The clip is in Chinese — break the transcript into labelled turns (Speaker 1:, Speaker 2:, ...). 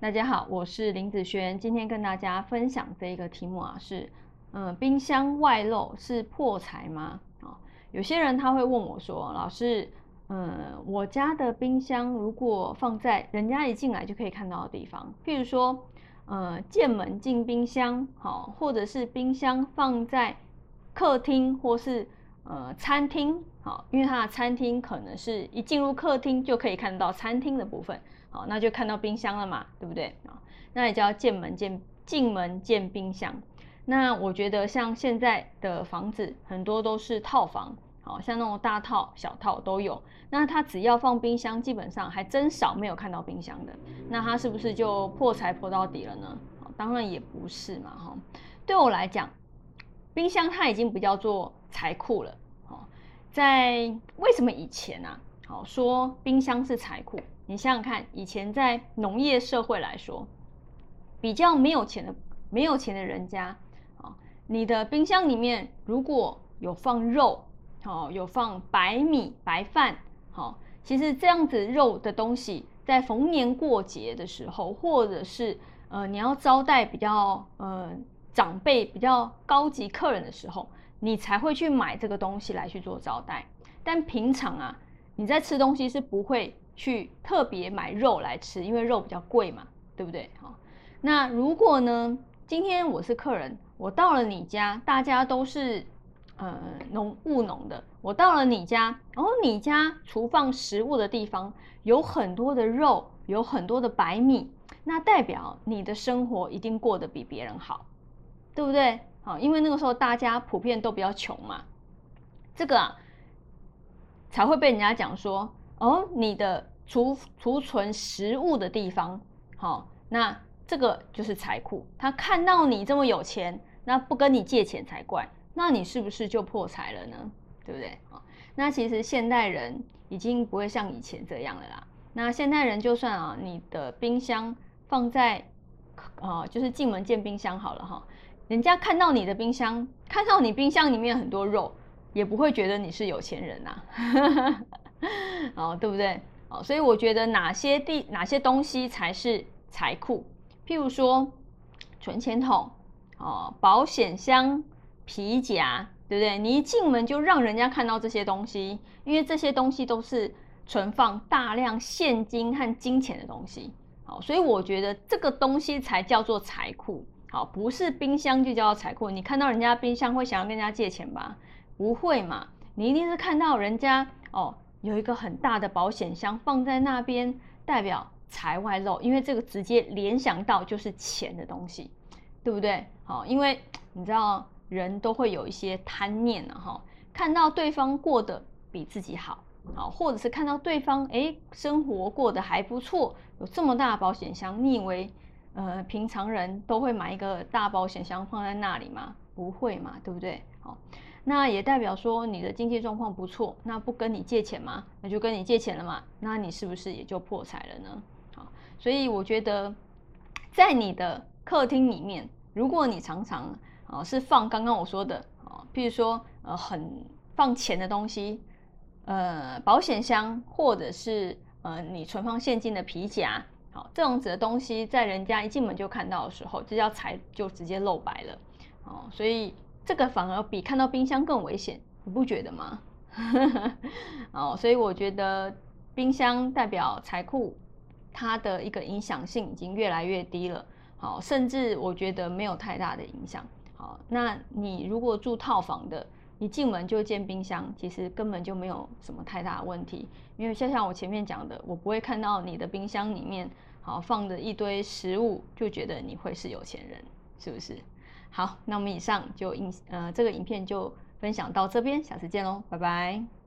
Speaker 1: 大家好，我是林子轩，今天跟大家分享这一个题目啊，是，嗯，冰箱外漏是破财吗？啊，有些人他会问我说，老师，嗯，我家的冰箱如果放在人家一进来就可以看到的地方，譬如说，呃，进门进冰箱，好，或者是冰箱放在客厅或是呃餐厅，好，因为它的餐厅可能是一进入客厅就可以看到餐厅的部分。好，那就看到冰箱了嘛，对不对啊？那也叫见门见进门见冰箱。那我觉得像现在的房子很多都是套房，好像那种大套、小套都有。那它只要放冰箱，基本上还真少没有看到冰箱的。那它是不是就破财破到底了呢？当然也不是嘛，哈。对我来讲，冰箱它已经不叫做财库了。好，在为什么以前啊？好说冰箱是财库。你想想看，以前在农业社会来说，比较没有钱的、没有钱的人家，啊，你的冰箱里面如果有放肉，好，有放白米、白饭，好，其实这样子肉的东西，在逢年过节的时候，或者是呃你要招待比较呃长辈、比较高级客人的时候，你才会去买这个东西来去做招待。但平常啊，你在吃东西是不会。去特别买肉来吃，因为肉比较贵嘛，对不对？好，那如果呢，今天我是客人，我到了你家，大家都是呃农务农的，我到了你家，然后你家厨放食物的地方有很多的肉，有很多的白米，那代表你的生活一定过得比别人好，对不对？好，因为那个时候大家普遍都比较穷嘛，这个啊才会被人家讲说。哦，你的储储存食物的地方，好，那这个就是财库。他看到你这么有钱，那不跟你借钱才怪。那你是不是就破财了呢？对不对？那其实现代人已经不会像以前这样了啦。那现代人就算啊，你的冰箱放在，啊，就是进门见冰箱好了哈，人家看到你的冰箱，看到你冰箱里面很多肉，也不会觉得你是有钱人呐。哦，对不对？哦，所以我觉得哪些地、哪些东西才是财库？譬如说存钱筒、哦，保险箱、皮夹，对不对？你一进门就让人家看到这些东西，因为这些东西都是存放大量现金和金钱的东西。好，所以我觉得这个东西才叫做财库。好，不是冰箱就叫财库。你看到人家冰箱会想要跟人家借钱吧？不会嘛？你一定是看到人家哦。有一个很大的保险箱放在那边，代表财外漏，因为这个直接联想到就是钱的东西，对不对？好，因为你知道人都会有一些贪念呢，哈，看到对方过得比自己好，好，或者是看到对方哎生活过得还不错，有这么大的保险箱，你以为呃平常人都会买一个大保险箱放在那里吗？不会嘛，对不对？好。那也代表说你的经济状况不错，那不跟你借钱吗？那就跟你借钱了嘛，那你是不是也就破财了呢？好，所以我觉得在你的客厅里面，如果你常常啊是放刚刚我说的啊，譬如说呃很放钱的东西，呃保险箱或者是呃你存放现金的皮夹，好这种子的东西，在人家一进门就看到的时候，这叫财就直接露白了，哦，所以。这个反而比看到冰箱更危险，你不觉得吗？哦，所以我觉得冰箱代表财库，它的一个影响性已经越来越低了。好，甚至我觉得没有太大的影响。好，那你如果住套房的，一进门就见冰箱，其实根本就没有什么太大的问题。因为就像我前面讲的，我不会看到你的冰箱里面好放着一堆食物，就觉得你会是有钱人，是不是？好，那我们以上就影呃这个影片就分享到这边，下次见喽，拜拜。